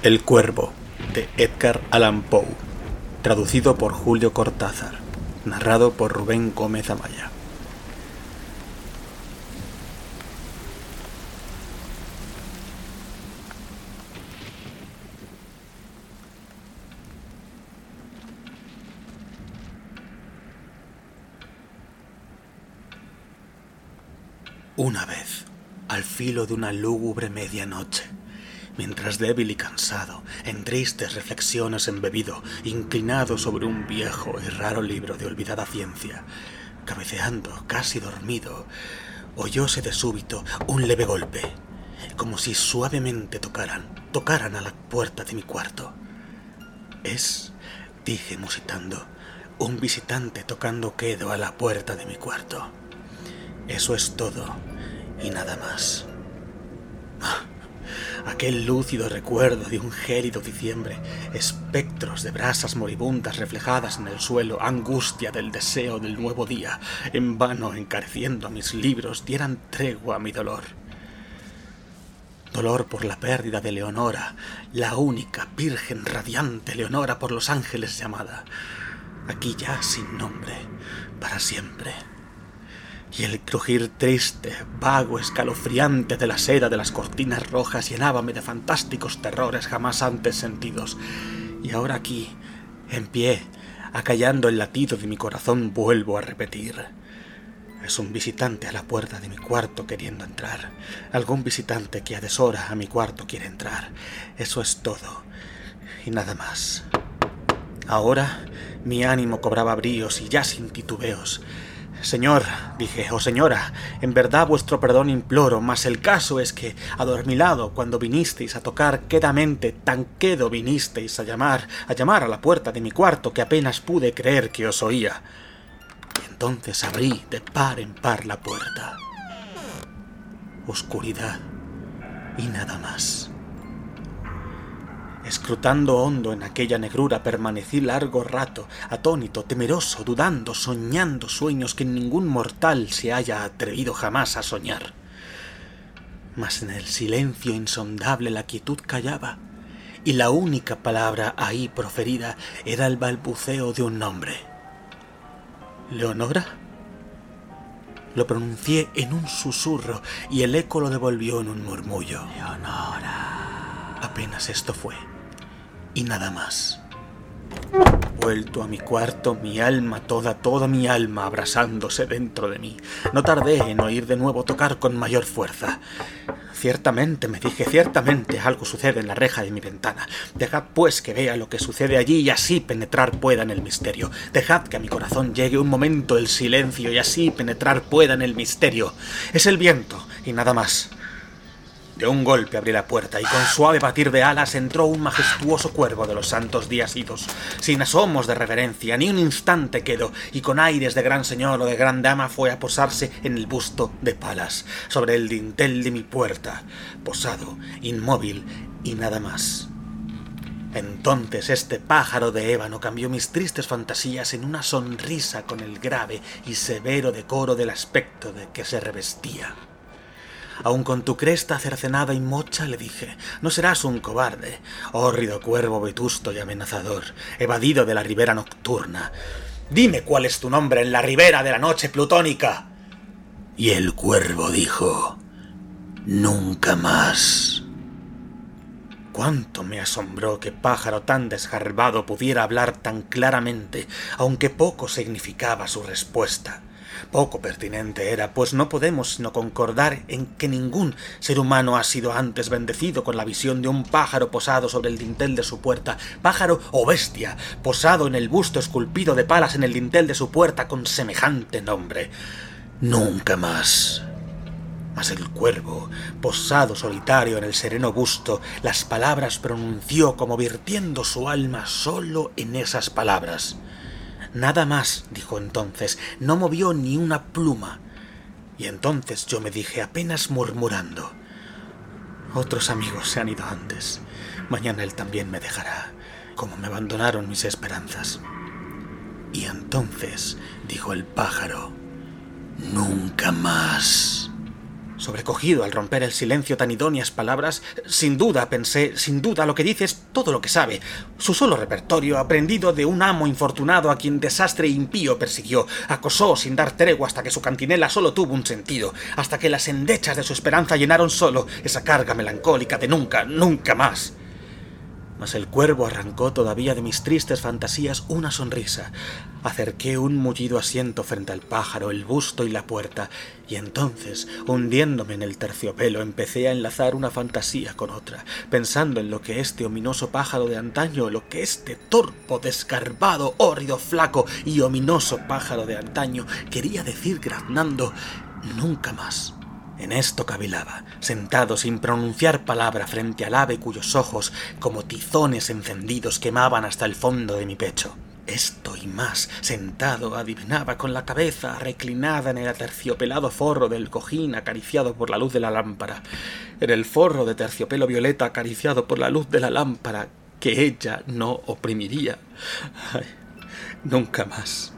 El Cuervo, de Edgar Allan Poe, traducido por Julio Cortázar, narrado por Rubén Gómez Amaya. Una vez, al filo de una lúgubre medianoche, mientras débil y cansado, en tristes reflexiones embebido, inclinado sobre un viejo y raro libro de olvidada ciencia, cabeceando, casi dormido, oyóse de súbito un leve golpe, como si suavemente tocaran, tocaran a la puerta de mi cuarto. Es, dije musitando, un visitante tocando quedo a la puerta de mi cuarto. Eso es todo y nada más. Aquel lúcido recuerdo de un gélido diciembre, espectros de brasas moribundas reflejadas en el suelo, angustia del deseo del nuevo día, en vano encareciendo mis libros, dieran tregua a mi dolor. Dolor por la pérdida de Leonora, la única, virgen, radiante Leonora por los ángeles llamada, aquí ya sin nombre, para siempre y el crujir triste, vago, escalofriante de la seda de las cortinas rojas llenábame de fantásticos terrores jamás antes sentidos. Y ahora aquí, en pie, acallando el latido de mi corazón, vuelvo a repetir. Es un visitante a la puerta de mi cuarto queriendo entrar. Algún visitante que a deshora a mi cuarto quiere entrar. Eso es todo. Y nada más. Ahora mi ánimo cobraba bríos y ya sin titubeos Señor, dije, oh señora, en verdad vuestro perdón imploro, mas el caso es que, adormilado, cuando vinisteis a tocar quedamente, tan quedo vinisteis a llamar, a llamar a la puerta de mi cuarto, que apenas pude creer que os oía. Y entonces abrí de par en par la puerta. Oscuridad y nada más. Escrutando hondo en aquella negrura permanecí largo rato, atónito, temeroso, dudando, soñando sueños que ningún mortal se haya atrevido jamás a soñar. Mas en el silencio insondable la quietud callaba, y la única palabra ahí proferida era el balbuceo de un nombre. ¿Leonora? Lo pronuncié en un susurro y el eco lo devolvió en un murmullo. Leonora. Apenas esto fue y nada más. Vuelto a mi cuarto, mi alma toda, toda mi alma abrazándose dentro de mí. No tardé en oír de nuevo tocar con mayor fuerza. Ciertamente, me dije, ciertamente algo sucede en la reja de mi ventana. Dejad pues que vea lo que sucede allí y así penetrar pueda en el misterio. Dejad que a mi corazón llegue un momento el silencio y así penetrar pueda en el misterio. Es el viento y nada más. De un golpe abrí la puerta y con suave batir de alas entró un majestuoso cuervo de los santos días idos. Sin asomos de reverencia, ni un instante quedó, y con aires de gran señor o de gran dama fue a posarse en el busto de Palas, sobre el dintel de mi puerta, posado, inmóvil y nada más. Entonces este pájaro de ébano cambió mis tristes fantasías en una sonrisa con el grave y severo decoro del aspecto de que se revestía. Aun con tu cresta cercenada y mocha, le dije, no serás un cobarde, hórrido cuervo vetusto y amenazador, evadido de la ribera nocturna. Dime cuál es tu nombre en la ribera de la noche plutónica. Y el cuervo dijo, nunca más. Cuánto me asombró que pájaro tan desgarbado pudiera hablar tan claramente, aunque poco significaba su respuesta. Poco pertinente era, pues no podemos sino concordar en que ningún ser humano ha sido antes bendecido con la visión de un pájaro posado sobre el dintel de su puerta, pájaro o bestia, posado en el busto esculpido de palas en el dintel de su puerta con semejante nombre. Nunca más. Mas el cuervo, posado solitario en el sereno busto, las palabras pronunció como virtiendo su alma solo en esas palabras. Nada más, dijo entonces, no movió ni una pluma. Y entonces yo me dije, apenas murmurando, otros amigos se han ido antes. Mañana él también me dejará, como me abandonaron mis esperanzas. Y entonces, dijo el pájaro, nunca más. Sobrecogido al romper el silencio tan idóneas palabras, sin duda pensé, sin duda lo que dice es todo lo que sabe, su solo repertorio aprendido de un amo infortunado a quien desastre impío persiguió, acosó sin dar tregua hasta que su cantinela solo tuvo un sentido, hasta que las endechas de su esperanza llenaron solo esa carga melancólica de nunca, nunca más. Mas el cuervo arrancó todavía de mis tristes fantasías una sonrisa. Acerqué un mullido asiento frente al pájaro, el busto y la puerta, y entonces, hundiéndome en el terciopelo, empecé a enlazar una fantasía con otra, pensando en lo que este ominoso pájaro de antaño, lo que este torpo, descarbado, hórrido, flaco y ominoso pájaro de antaño quería decir graznando nunca más. En esto cavilaba, sentado sin pronunciar palabra frente al ave cuyos ojos, como tizones encendidos, quemaban hasta el fondo de mi pecho. Esto y más, sentado, adivinaba con la cabeza reclinada en el aterciopelado forro del cojín acariciado por la luz de la lámpara, en el forro de terciopelo violeta acariciado por la luz de la lámpara que ella no oprimiría. Ay, nunca más.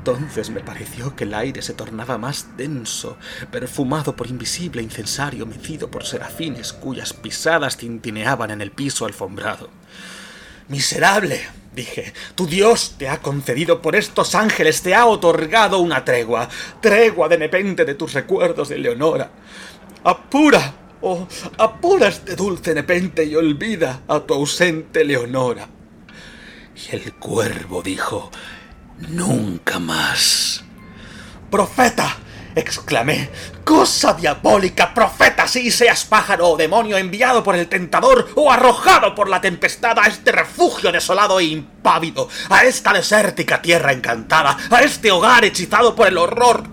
Entonces me pareció que el aire se tornaba más denso, perfumado por invisible incensario mecido por serafines cuyas pisadas tintineaban en el piso alfombrado. Miserable, dije, tu Dios te ha concedido por estos ángeles, te ha otorgado una tregua, tregua de nepente de tus recuerdos de Leonora. Apura, oh, apura este dulce nepente y olvida a tu ausente Leonora. Y el cuervo dijo, Nunca más. Profeta, exclamé. Cosa diabólica, profeta, si seas pájaro o demonio enviado por el tentador o arrojado por la tempestad a este refugio desolado e impávido, a esta desértica tierra encantada, a este hogar hechizado por el horror.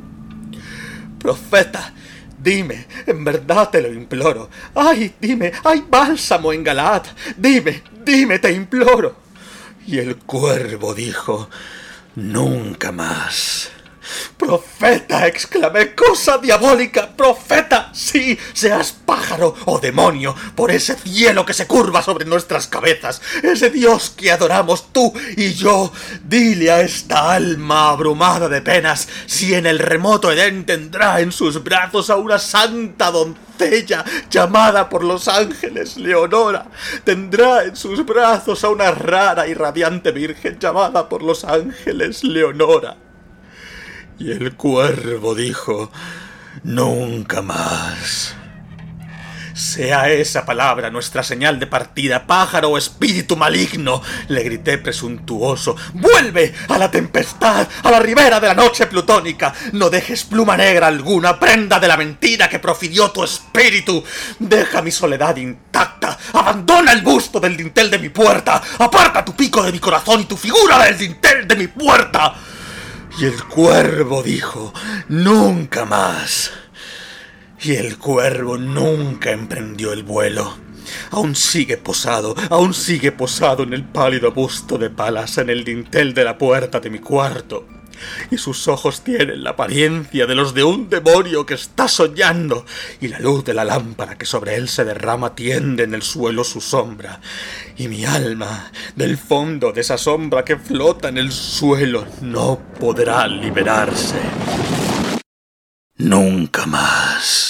Profeta, dime, en verdad te lo imploro. Ay, dime, hay bálsamo en Galaad. Dime, dime, te imploro. Y el cuervo dijo, Nunca más. Profeta, exclamé, cosa diabólica, profeta, sí, seas pájaro o demonio, por ese cielo que se curva sobre nuestras cabezas, ese Dios que adoramos tú y yo, dile a esta alma abrumada de penas si en el remoto Edén tendrá en sus brazos a una santa doncella llamada por los ángeles Leonora, tendrá en sus brazos a una rara y radiante virgen llamada por los ángeles Leonora. Y el cuervo dijo, Nunca más. Sea esa palabra nuestra señal de partida, pájaro o espíritu maligno, le grité presuntuoso. Vuelve a la tempestad, a la ribera de la noche plutónica. No dejes pluma negra alguna, prenda de la mentira que profirió tu espíritu. Deja mi soledad intacta. Abandona el busto del dintel de mi puerta. Aparta tu pico de mi corazón y tu figura del dintel de mi puerta. Y el cuervo dijo, nunca más. Y el cuervo nunca emprendió el vuelo. Aún sigue posado, aún sigue posado en el pálido busto de palas en el dintel de la puerta de mi cuarto y sus ojos tienen la apariencia de los de un demonio que está soñando, y la luz de la lámpara que sobre él se derrama tiende en el suelo su sombra, y mi alma, del fondo de esa sombra que flota en el suelo, no podrá liberarse. Nunca más.